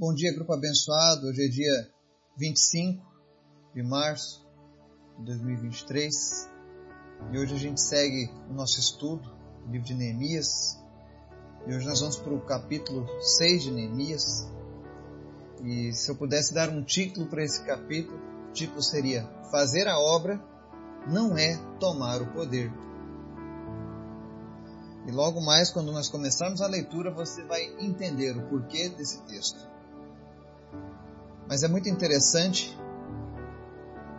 Bom dia, grupo abençoado. Hoje é dia 25 de março de 2023 e hoje a gente segue o nosso estudo, o livro de Neemias. E hoje nós vamos para o capítulo 6 de Neemias. E se eu pudesse dar um título para esse capítulo, o título seria Fazer a obra não é tomar o poder. E logo mais, quando nós começarmos a leitura, você vai entender o porquê desse texto. Mas é muito interessante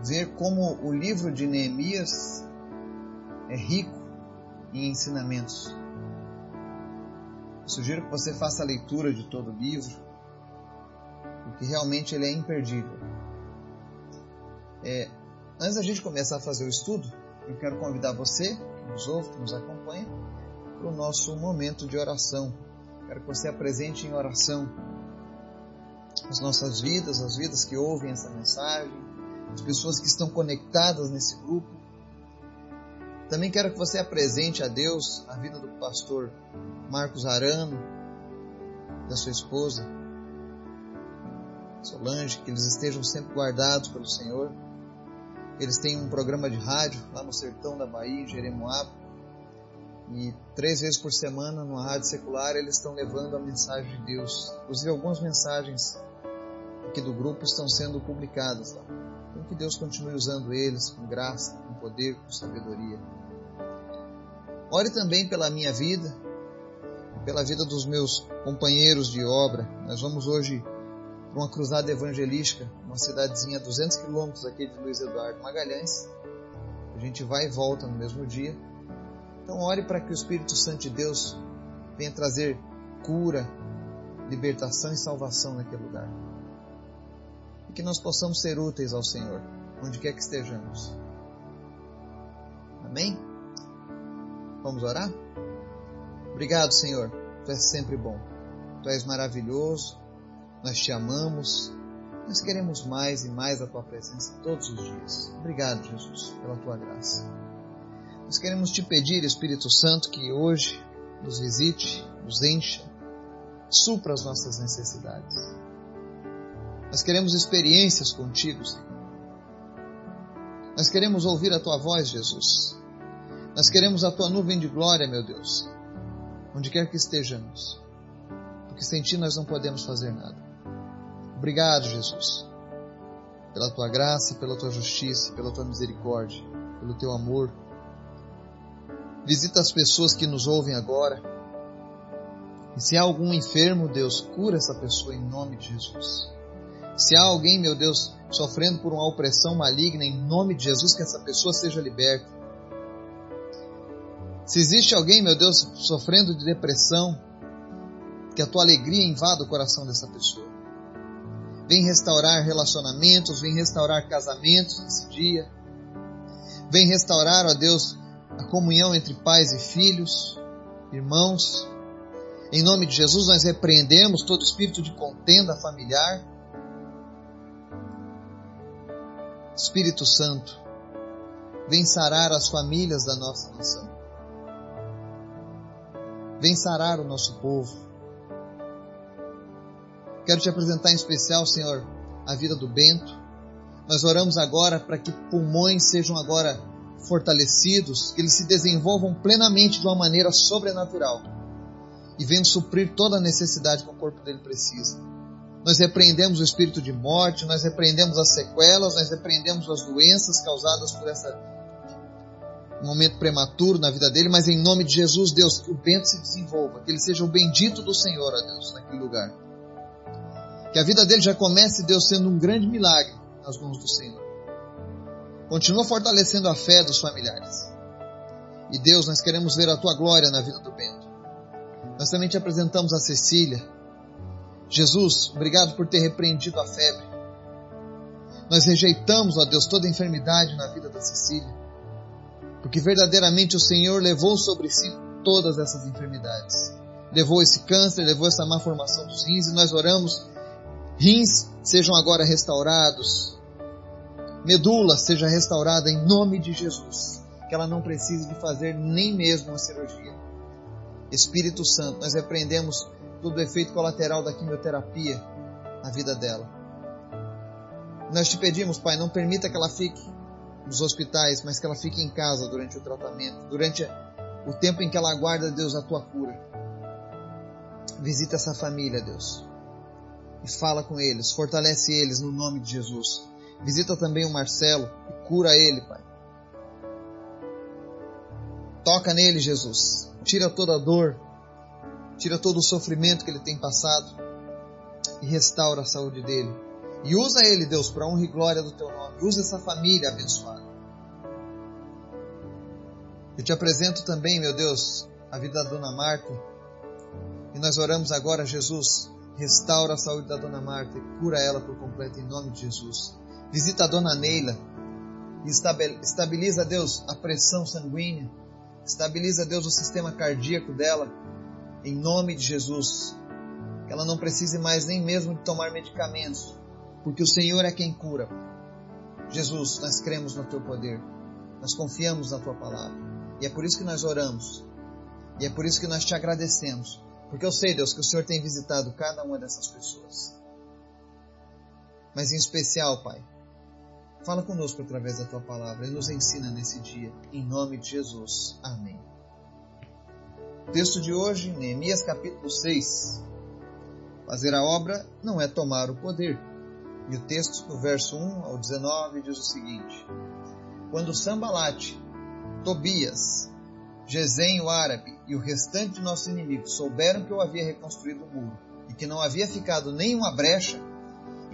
ver como o livro de Neemias é rico em ensinamentos. Eu sugiro que você faça a leitura de todo o livro, porque realmente ele é imperdível. É, antes da gente começar a fazer o estudo, eu quero convidar você, que nos ouve, que nos acompanha, para o nosso momento de oração. Quero que você apresente em oração as nossas vidas, as vidas que ouvem essa mensagem, as pessoas que estão conectadas nesse grupo. Também quero que você apresente a Deus a vida do pastor Marcos Arano, da sua esposa Solange, que eles estejam sempre guardados pelo Senhor. Eles têm um programa de rádio lá no sertão da Bahia, em Jeremoabo, e três vezes por semana, numa rádio secular, eles estão levando a mensagem de Deus. Inclusive, algumas mensagens aqui do grupo estão sendo publicadas lá. Então, que Deus continue usando eles com graça, com poder, com sabedoria. Ore também pela minha vida, pela vida dos meus companheiros de obra. Nós vamos hoje para uma cruzada evangelística, uma cidadezinha a 200 quilômetros aqui de Luiz Eduardo Magalhães. A gente vai e volta no mesmo dia. Então ore para que o Espírito Santo de Deus venha trazer cura, libertação e salvação naquele lugar. E que nós possamos ser úteis ao Senhor, onde quer que estejamos. Amém? Vamos orar? Obrigado, Senhor. Tu és sempre bom. Tu és maravilhoso. Nós te amamos. Nós queremos mais e mais a tua presença todos os dias. Obrigado, Jesus, pela tua graça. Nós queremos te pedir, Espírito Santo, que hoje nos visite, nos encha, supra as nossas necessidades. Nós queremos experiências contigo, Senhor. Nós queremos ouvir a tua voz, Jesus. Nós queremos a tua nuvem de glória, meu Deus, onde quer que estejamos, porque sem ti nós não podemos fazer nada. Obrigado, Jesus, pela tua graça, pela tua justiça, pela tua misericórdia, pelo teu amor Visita as pessoas que nos ouvem agora. E se há algum enfermo, Deus, cura essa pessoa em nome de Jesus. Se há alguém, meu Deus, sofrendo por uma opressão maligna, em nome de Jesus, que essa pessoa seja liberta. Se existe alguém, meu Deus, sofrendo de depressão, que a tua alegria invada o coração dessa pessoa. Vem restaurar relacionamentos, vem restaurar casamentos nesse dia. Vem restaurar, ó Deus, a comunhão entre pais e filhos, irmãos. Em nome de Jesus, nós repreendemos todo espírito de contenda familiar. Espírito Santo, vem sarar as famílias da nossa nação. Vem sarar o nosso povo. Quero te apresentar em especial, Senhor, a vida do Bento. Nós oramos agora para que pulmões sejam agora fortalecidos, que eles se desenvolvam plenamente de uma maneira sobrenatural e venham suprir toda a necessidade que o corpo dele precisa. Nós repreendemos o espírito de morte, nós repreendemos as sequelas, nós repreendemos as doenças causadas por esse momento prematuro na vida dele, mas em nome de Jesus, Deus, que o vento se desenvolva, que ele seja o bendito do Senhor, ó Deus, naquele lugar. Que a vida dele já comece, Deus, sendo um grande milagre nas mãos do Senhor. Continua fortalecendo a fé dos familiares. E Deus, nós queremos ver a tua glória na vida do Bento. Nós também te apresentamos a Cecília. Jesus, obrigado por ter repreendido a febre. Nós rejeitamos, ó Deus, toda enfermidade na vida da Cecília. Porque verdadeiramente o Senhor levou sobre si todas essas enfermidades. Levou esse câncer, levou essa má formação dos rins e nós oramos, rins sejam agora restaurados, medula seja restaurada em nome de Jesus, que ela não precise de fazer nem mesmo uma cirurgia. Espírito Santo, nós repreendemos todo o efeito colateral da quimioterapia a vida dela. Nós te pedimos, Pai, não permita que ela fique nos hospitais, mas que ela fique em casa durante o tratamento, durante o tempo em que ela aguarda, Deus, a tua cura. Visita essa família, Deus, e fala com eles, fortalece eles no nome de Jesus. Visita também o Marcelo e cura ele, Pai. Toca nele, Jesus. Tira toda a dor, tira todo o sofrimento que ele tem passado e restaura a saúde dele. E usa ele, Deus, para honra e glória do teu nome. Usa essa família abençoada. Eu te apresento também, meu Deus, a vida da dona Marta. E nós oramos agora, Jesus, restaura a saúde da dona Marta e cura ela por completo em nome de Jesus. Visita a dona Neila e estabiliza, Deus, a pressão sanguínea. Estabiliza, Deus, o sistema cardíaco dela em nome de Jesus. Que ela não precise mais nem mesmo de tomar medicamentos, porque o Senhor é quem cura. Jesus, nós cremos no teu poder, nós confiamos na tua palavra, e é por isso que nós oramos, e é por isso que nós te agradecemos, porque eu sei, Deus, que o Senhor tem visitado cada uma dessas pessoas. Mas em especial, Pai, fala conosco através da tua palavra e nos ensina nesse dia, em nome de Jesus. Amém. O texto de hoje, Neemias capítulo 6. Fazer a obra não é tomar o poder. E o texto, do verso 1 ao 19, diz o seguinte: Quando Sambalate, Tobias, Gesem o árabe e o restante de nossos inimigos souberam que eu havia reconstruído o muro e que não havia ficado nenhuma brecha,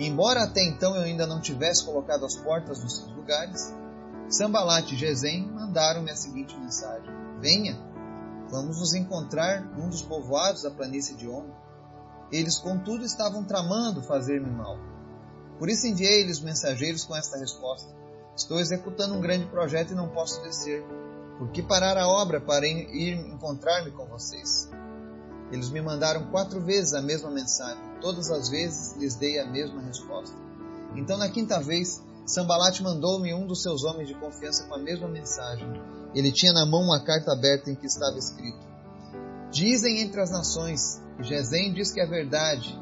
embora até então eu ainda não tivesse colocado as portas nos seus lugares, Sambalate e Gesem mandaram-me a seguinte mensagem: Venha, Vamos nos encontrar num dos povoados da planície de Ono. Eles, contudo, estavam tramando fazer-me mal. Por isso enviei-lhes mensageiros com esta resposta: Estou executando um grande projeto e não posso descer. Por que parar a obra para ir encontrar-me com vocês? Eles me mandaram quatro vezes a mesma mensagem. Todas as vezes lhes dei a mesma resposta. Então, na quinta vez, Sambalat mandou-me um dos seus homens de confiança com a mesma mensagem. Ele tinha na mão uma carta aberta em que estava escrito: Dizem entre as nações, e diz que é verdade,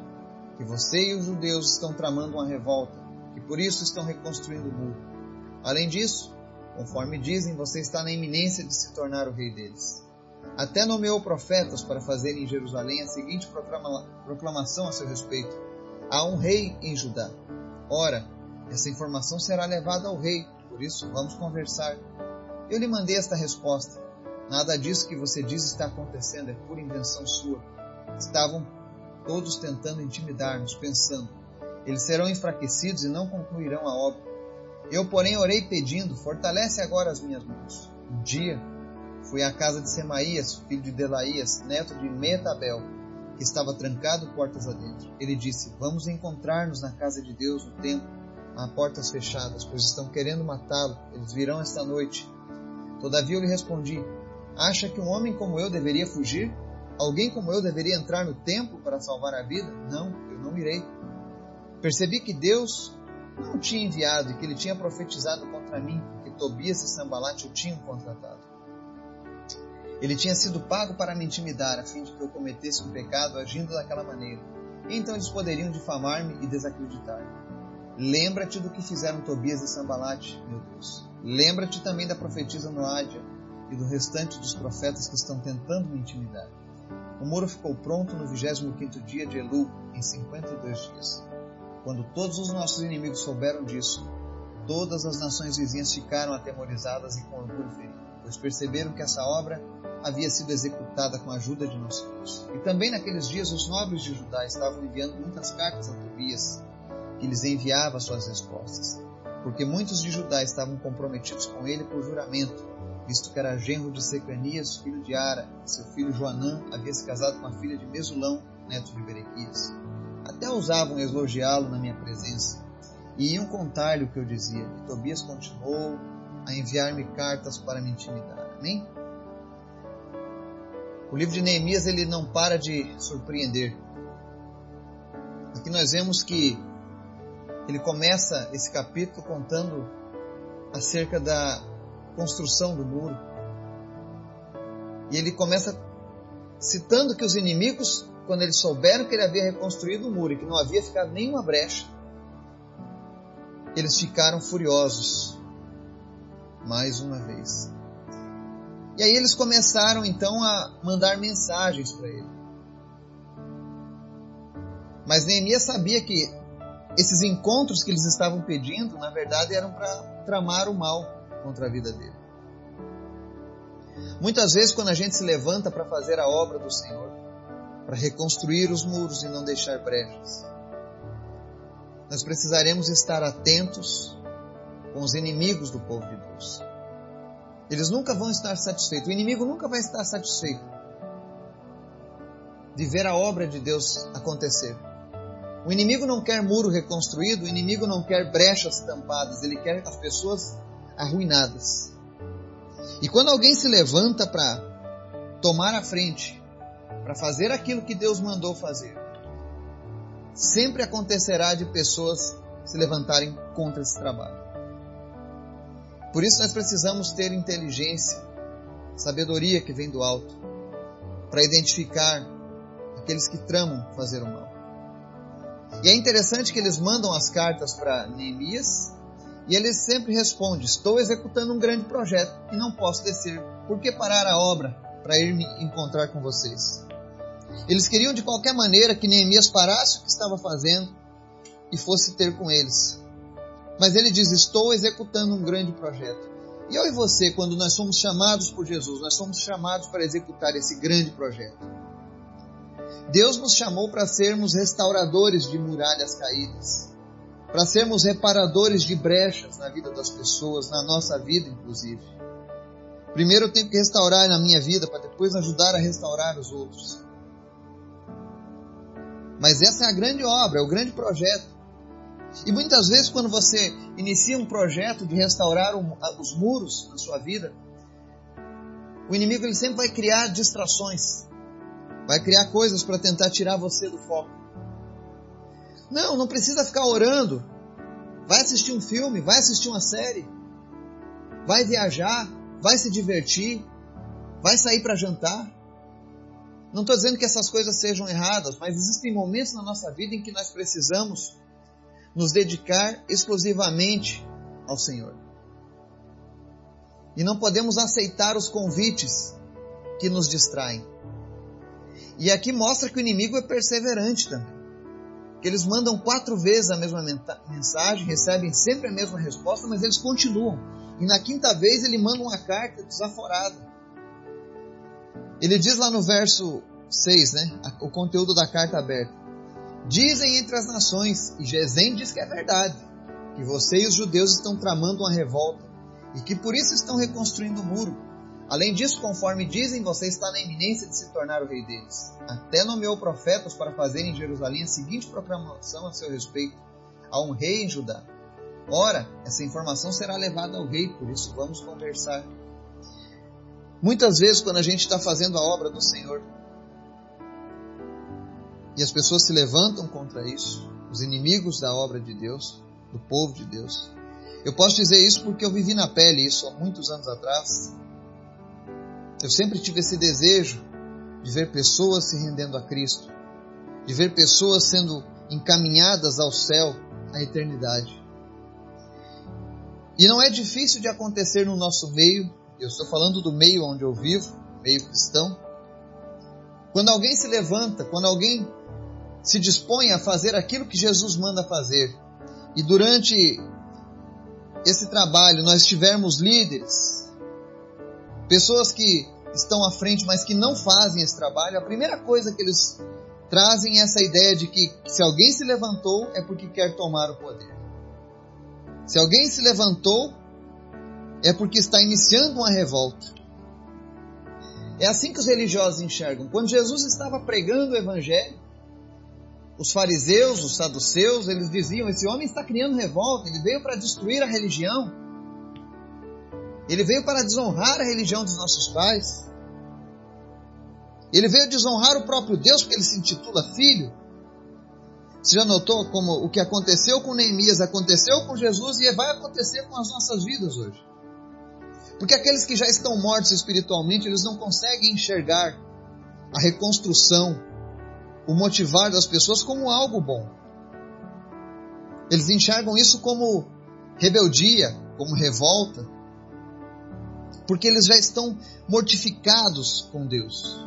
que você e os judeus estão tramando uma revolta, e por isso estão reconstruindo o muro. Além disso, conforme dizem, você está na iminência de se tornar o rei deles. Até nomeou profetas para fazerem em Jerusalém a seguinte proclamação a seu respeito: Há um rei em Judá. Ora, essa informação será levada ao rei, por isso vamos conversar eu lhe mandei esta resposta. Nada disso que você diz está acontecendo, é pura invenção sua. Estavam todos tentando intimidar-nos, pensando: eles serão enfraquecidos e não concluirão a obra. Eu, porém, orei pedindo: fortalece agora as minhas mãos. Um dia fui à casa de Semaías, filho de Delaías, neto de Metabel, que estava trancado portas adentro. Ele disse: Vamos encontrar-nos na casa de Deus, no templo, a portas fechadas, pois estão querendo matá-lo. Eles virão esta noite Todavia eu lhe respondi: Acha que um homem como eu deveria fugir? Alguém como eu deveria entrar no templo para salvar a vida? Não, eu não irei. Percebi que Deus não tinha enviado e que ele tinha profetizado contra mim, que Tobias e Sambalate o tinham contratado. Ele tinha sido pago para me intimidar, a fim de que eu cometesse um pecado agindo daquela maneira. Então eles poderiam difamar-me e desacreditar-me. Lembra-te do que fizeram Tobias e Sambalate, meu Deus. Lembra-te também da profetisa Noádia e do restante dos profetas que estão tentando me intimidar. O muro ficou pronto no 25º dia de Elu, em 52 dias. Quando todos os nossos inimigos souberam disso, todas as nações vizinhas ficaram atemorizadas e com orgulho ferido, pois perceberam que essa obra havia sido executada com a ajuda de nosso Deus. E também naqueles dias os nobres de Judá estavam enviando muitas cartas a Tobias, que lhes enviava suas respostas, porque muitos de Judá estavam comprometidos com ele por juramento, visto que era genro de Secanias, filho de Ara, seu filho Joanã havia se casado com a filha de Mesulão, neto de Berequias. Até ousavam elogiá-lo na minha presença, e iam contar-lhe o que eu dizia. E Tobias continuou a enviar-me cartas para me intimidar. Amém? O livro de Neemias ele não para de surpreender. Aqui nós vemos que ele começa esse capítulo contando acerca da construção do muro. E ele começa citando que os inimigos quando eles souberam que ele havia reconstruído o muro e que não havia ficado nenhuma brecha, eles ficaram furiosos mais uma vez. E aí eles começaram então a mandar mensagens para ele. Mas Neemias sabia que esses encontros que eles estavam pedindo, na verdade, eram para tramar o mal contra a vida dele. Muitas vezes, quando a gente se levanta para fazer a obra do Senhor, para reconstruir os muros e não deixar brechas, nós precisaremos estar atentos com os inimigos do povo de Deus. Eles nunca vão estar satisfeitos. O inimigo nunca vai estar satisfeito de ver a obra de Deus acontecer. O inimigo não quer muro reconstruído, o inimigo não quer brechas tampadas, ele quer as pessoas arruinadas. E quando alguém se levanta para tomar a frente, para fazer aquilo que Deus mandou fazer, sempre acontecerá de pessoas se levantarem contra esse trabalho. Por isso nós precisamos ter inteligência, sabedoria que vem do alto, para identificar aqueles que tramam fazer o mal. E é interessante que eles mandam as cartas para Neemias e ele sempre responde: Estou executando um grande projeto e não posso descer. Por que parar a obra para ir me encontrar com vocês? Eles queriam de qualquer maneira que Neemias parasse o que estava fazendo e fosse ter com eles. Mas ele diz: Estou executando um grande projeto. E eu e você, quando nós somos chamados por Jesus, nós somos chamados para executar esse grande projeto. Deus nos chamou para sermos restauradores de muralhas caídas, para sermos reparadores de brechas na vida das pessoas, na nossa vida, inclusive. Primeiro eu tenho que restaurar na minha vida para depois ajudar a restaurar os outros. Mas essa é a grande obra, é o grande projeto. E muitas vezes, quando você inicia um projeto de restaurar os muros na sua vida, o inimigo ele sempre vai criar distrações. Vai criar coisas para tentar tirar você do foco. Não, não precisa ficar orando. Vai assistir um filme, vai assistir uma série. Vai viajar, vai se divertir, vai sair para jantar. Não estou dizendo que essas coisas sejam erradas, mas existem momentos na nossa vida em que nós precisamos nos dedicar exclusivamente ao Senhor. E não podemos aceitar os convites que nos distraem. E aqui mostra que o inimigo é perseverante também. Que eles mandam quatro vezes a mesma mensagem, recebem sempre a mesma resposta, mas eles continuam. E na quinta vez ele manda uma carta desaforada. Ele diz lá no verso 6, né? O conteúdo da carta aberta. Dizem entre as nações, e Gesem diz que é verdade, que você e os judeus estão tramando uma revolta e que por isso estão reconstruindo o muro Além disso, conforme dizem, você está na iminência de se tornar o rei deles. Até nomeou profetas para fazerem em Jerusalém a seguinte proclamação a seu respeito: há um rei em Judá. Ora, essa informação será levada ao rei, por isso vamos conversar. Muitas vezes, quando a gente está fazendo a obra do Senhor e as pessoas se levantam contra isso, os inimigos da obra de Deus, do povo de Deus, eu posso dizer isso porque eu vivi na pele isso há muitos anos atrás eu sempre tive esse desejo de ver pessoas se rendendo a Cristo, de ver pessoas sendo encaminhadas ao céu, à eternidade. E não é difícil de acontecer no nosso meio, eu estou falando do meio onde eu vivo, meio cristão. Quando alguém se levanta, quando alguém se dispõe a fazer aquilo que Jesus manda fazer, e durante esse trabalho nós tivermos líderes, pessoas que estão à frente, mas que não fazem esse trabalho, a primeira coisa que eles trazem é essa ideia de que se alguém se levantou é porque quer tomar o poder. Se alguém se levantou é porque está iniciando uma revolta. É assim que os religiosos enxergam. Quando Jesus estava pregando o evangelho, os fariseus, os saduceus, eles diziam: esse homem está criando revolta, ele veio para destruir a religião. Ele veio para desonrar a religião dos nossos pais. Ele veio desonrar o próprio Deus porque ele se intitula filho. Você já notou como o que aconteceu com Neemias aconteceu com Jesus e vai acontecer com as nossas vidas hoje? Porque aqueles que já estão mortos espiritualmente, eles não conseguem enxergar a reconstrução o motivar das pessoas como algo bom. Eles enxergam isso como rebeldia, como revolta, porque eles já estão mortificados com Deus.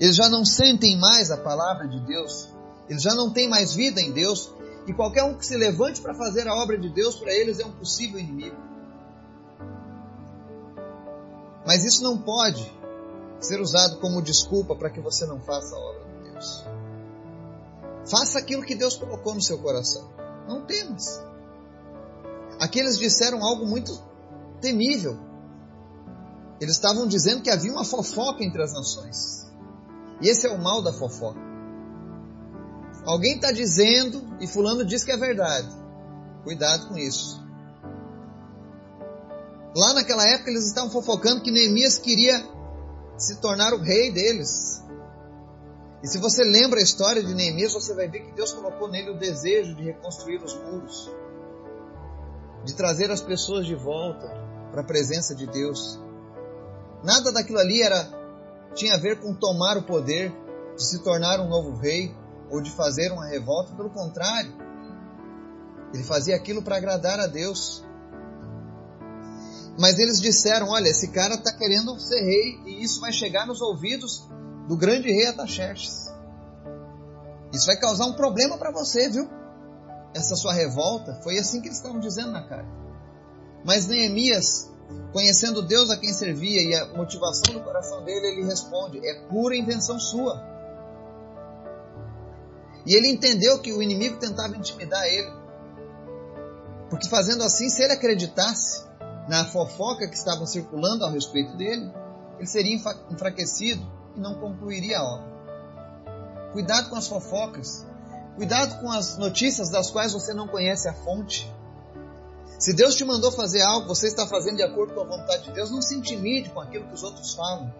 Eles já não sentem mais a palavra de Deus, eles já não têm mais vida em Deus, e qualquer um que se levante para fazer a obra de Deus para eles é um possível inimigo. Mas isso não pode ser usado como desculpa para que você não faça a obra Faça aquilo que Deus colocou no seu coração. Não temas. Aqui eles disseram algo muito temível. Eles estavam dizendo que havia uma fofoca entre as nações. E esse é o mal da fofoca. Alguém está dizendo e Fulano diz que é verdade. Cuidado com isso. Lá naquela época eles estavam fofocando que Neemias queria se tornar o rei deles. E se você lembra a história de Neemias, você vai ver que Deus colocou nele o desejo de reconstruir os muros, de trazer as pessoas de volta para a presença de Deus. Nada daquilo ali era tinha a ver com tomar o poder, de se tornar um novo rei ou de fazer uma revolta, pelo contrário. Ele fazia aquilo para agradar a Deus. Mas eles disseram: Olha, esse cara está querendo ser rei e isso vai chegar nos ouvidos do grande rei Ataxerxes. Isso vai causar um problema para você, viu? Essa sua revolta. Foi assim que eles estavam dizendo na carta. Mas Neemias Conhecendo Deus a quem servia e a motivação do coração dele, ele responde: é pura invenção sua. E ele entendeu que o inimigo tentava intimidar ele. Porque fazendo assim, se ele acreditasse na fofoca que estavam circulando a respeito dele, ele seria enfraquecido e não concluiria a obra. Cuidado com as fofocas. Cuidado com as notícias das quais você não conhece a fonte. Se Deus te mandou fazer algo, você está fazendo de acordo com a vontade de Deus, não se intimide com aquilo que os outros falam.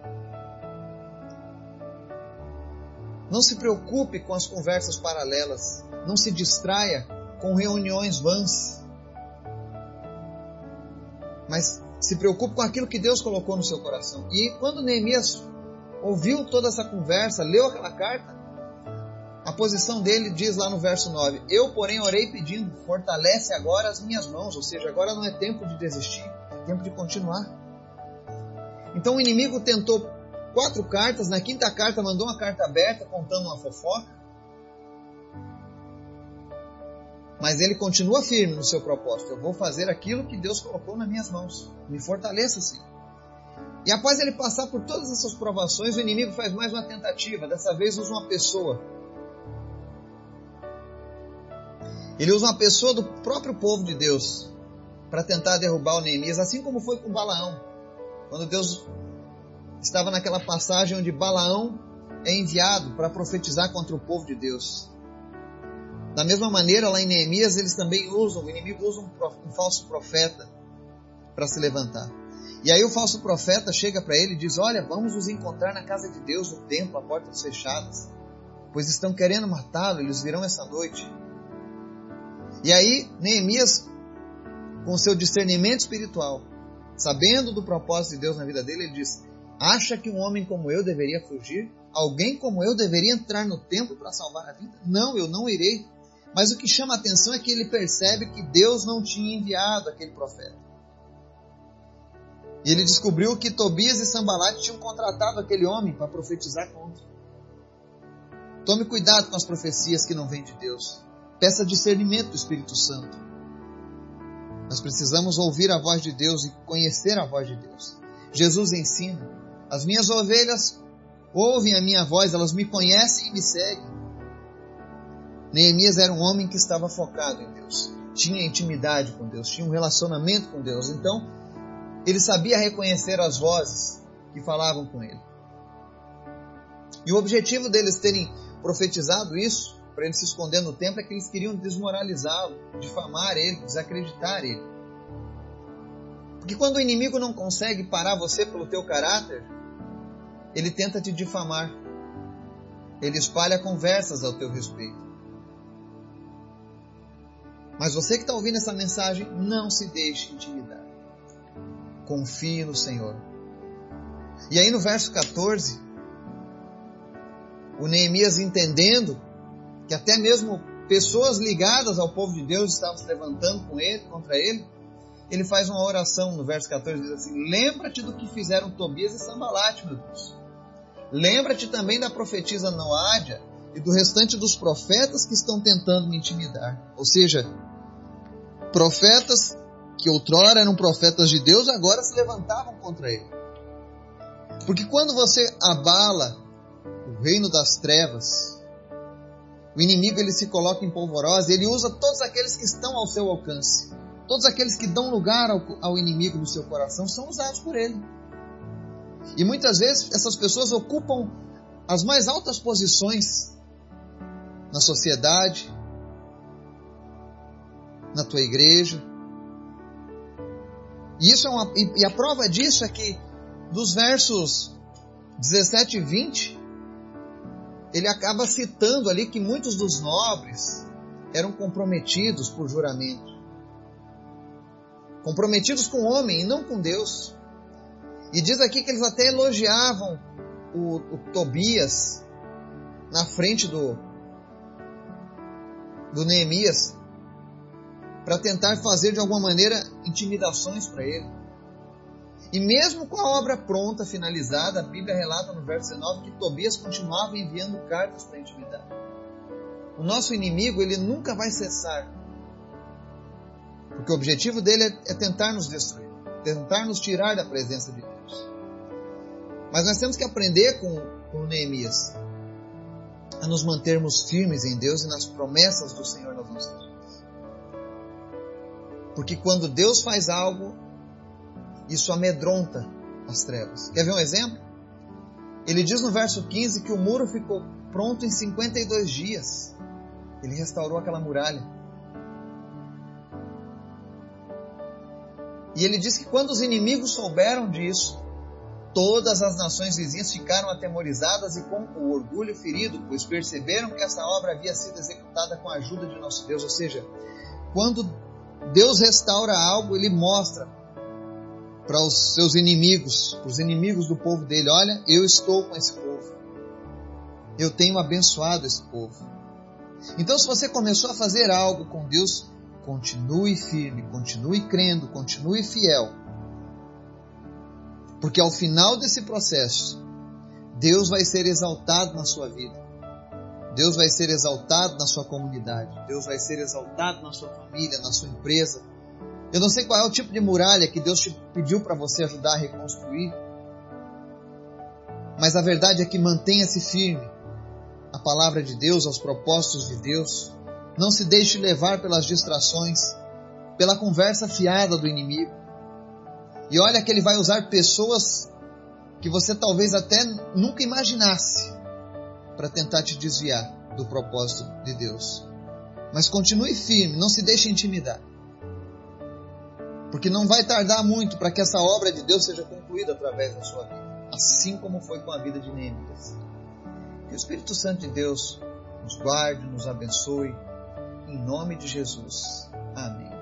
Não se preocupe com as conversas paralelas. Não se distraia com reuniões vãs. Mas se preocupe com aquilo que Deus colocou no seu coração. E quando Neemias ouviu toda essa conversa, leu aquela carta, a posição dele diz lá no verso 9: Eu, porém, orei pedindo, fortalece agora as minhas mãos, ou seja, agora não é tempo de desistir, é tempo de continuar. Então o inimigo tentou quatro cartas, na quinta carta mandou uma carta aberta contando uma fofoca. Mas ele continua firme no seu propósito. Eu vou fazer aquilo que Deus colocou nas minhas mãos. Me fortaleça, Senhor. E após ele passar por todas essas provações, o inimigo faz mais uma tentativa. Dessa vez usa uma pessoa Ele usa uma pessoa do próprio povo de Deus para tentar derrubar o Neemias, assim como foi com Balaão. Quando Deus estava naquela passagem onde Balaão é enviado para profetizar contra o povo de Deus. Da mesma maneira, lá em Neemias, eles também usam, o inimigo usa um, um falso profeta para se levantar. E aí o falso profeta chega para ele e diz: Olha, vamos nos encontrar na casa de Deus, no templo, a portas fechadas, pois estão querendo matá-lo, eles virão essa noite. E aí, Neemias, com seu discernimento espiritual, sabendo do propósito de Deus na vida dele, ele diz: Acha que um homem como eu deveria fugir? Alguém como eu deveria entrar no templo para salvar a vida? Não, eu não irei. Mas o que chama a atenção é que ele percebe que Deus não tinha enviado aquele profeta. E ele descobriu que Tobias e Sambalat tinham contratado aquele homem para profetizar contra. Tome cuidado com as profecias que não vêm de Deus. Peça discernimento do Espírito Santo. Nós precisamos ouvir a voz de Deus e conhecer a voz de Deus. Jesus ensina: as minhas ovelhas ouvem a minha voz, elas me conhecem e me seguem. Neemias era um homem que estava focado em Deus, tinha intimidade com Deus, tinha um relacionamento com Deus. Então, ele sabia reconhecer as vozes que falavam com ele. E o objetivo deles terem profetizado isso para ele se esconder no templo é que eles queriam desmoralizá-lo, difamar ele, desacreditar ele. Porque quando o inimigo não consegue parar você pelo teu caráter, ele tenta te difamar. Ele espalha conversas ao teu respeito. Mas você que está ouvindo essa mensagem, não se deixe intimidar. Confie no Senhor. E aí no verso 14, o Neemias entendendo que até mesmo pessoas ligadas ao povo de Deus estavam se levantando com ele, contra ele, ele faz uma oração no verso 14, diz assim: Lembra-te do que fizeram Tobias e Sambalate, meu Deus. Lembra-te também da profetisa Noádia e do restante dos profetas que estão tentando me intimidar. Ou seja, profetas que outrora eram profetas de Deus, agora se levantavam contra ele. Porque quando você abala o reino das trevas, o inimigo ele se coloca em polvorosa, ele usa todos aqueles que estão ao seu alcance. Todos aqueles que dão lugar ao, ao inimigo no seu coração são usados por ele. E muitas vezes essas pessoas ocupam as mais altas posições na sociedade, na tua igreja. E, isso é uma, e a prova disso é que dos versos 17 e 20, ele acaba citando ali que muitos dos nobres eram comprometidos por juramento. Comprometidos com o homem e não com Deus. E diz aqui que eles até elogiavam o, o Tobias na frente do, do Neemias para tentar fazer de alguma maneira intimidações para ele. E mesmo com a obra pronta, finalizada, a Bíblia relata no verso 19 que Tobias continuava enviando cartas para intimidar. O nosso inimigo, ele nunca vai cessar. Porque o objetivo dele é, é tentar nos destruir, tentar nos tirar da presença de Deus. Mas nós temos que aprender com, com Neemias a nos mantermos firmes em Deus e nas promessas do Senhor nas nossas vidas. Porque quando Deus faz algo, isso amedronta as trevas. Quer ver um exemplo? Ele diz no verso 15 que o muro ficou pronto em 52 dias. Ele restaurou aquela muralha. E ele diz que quando os inimigos souberam disso, Todas as nações vizinhas ficaram atemorizadas e com o orgulho ferido, pois perceberam que essa obra havia sido executada com a ajuda de nosso Deus. Ou seja, quando Deus restaura algo, ele mostra para os seus inimigos, para os inimigos do povo dele: olha, eu estou com esse povo, eu tenho abençoado esse povo. Então, se você começou a fazer algo com Deus, continue firme, continue crendo, continue fiel porque ao final desse processo, Deus vai ser exaltado na sua vida. Deus vai ser exaltado na sua comunidade. Deus vai ser exaltado na sua família, na sua empresa. Eu não sei qual é o tipo de muralha que Deus te pediu para você ajudar a reconstruir. Mas a verdade é que mantenha-se firme à palavra de Deus, aos propósitos de Deus. Não se deixe levar pelas distrações, pela conversa fiada do inimigo. E olha que ele vai usar pessoas que você talvez até nunca imaginasse para tentar te desviar do propósito de Deus. Mas continue firme, não se deixe intimidar. Porque não vai tardar muito para que essa obra de Deus seja concluída através da sua vida, assim como foi com a vida de Neemias. Que o Espírito Santo de Deus nos guarde, nos abençoe, em nome de Jesus. Amém.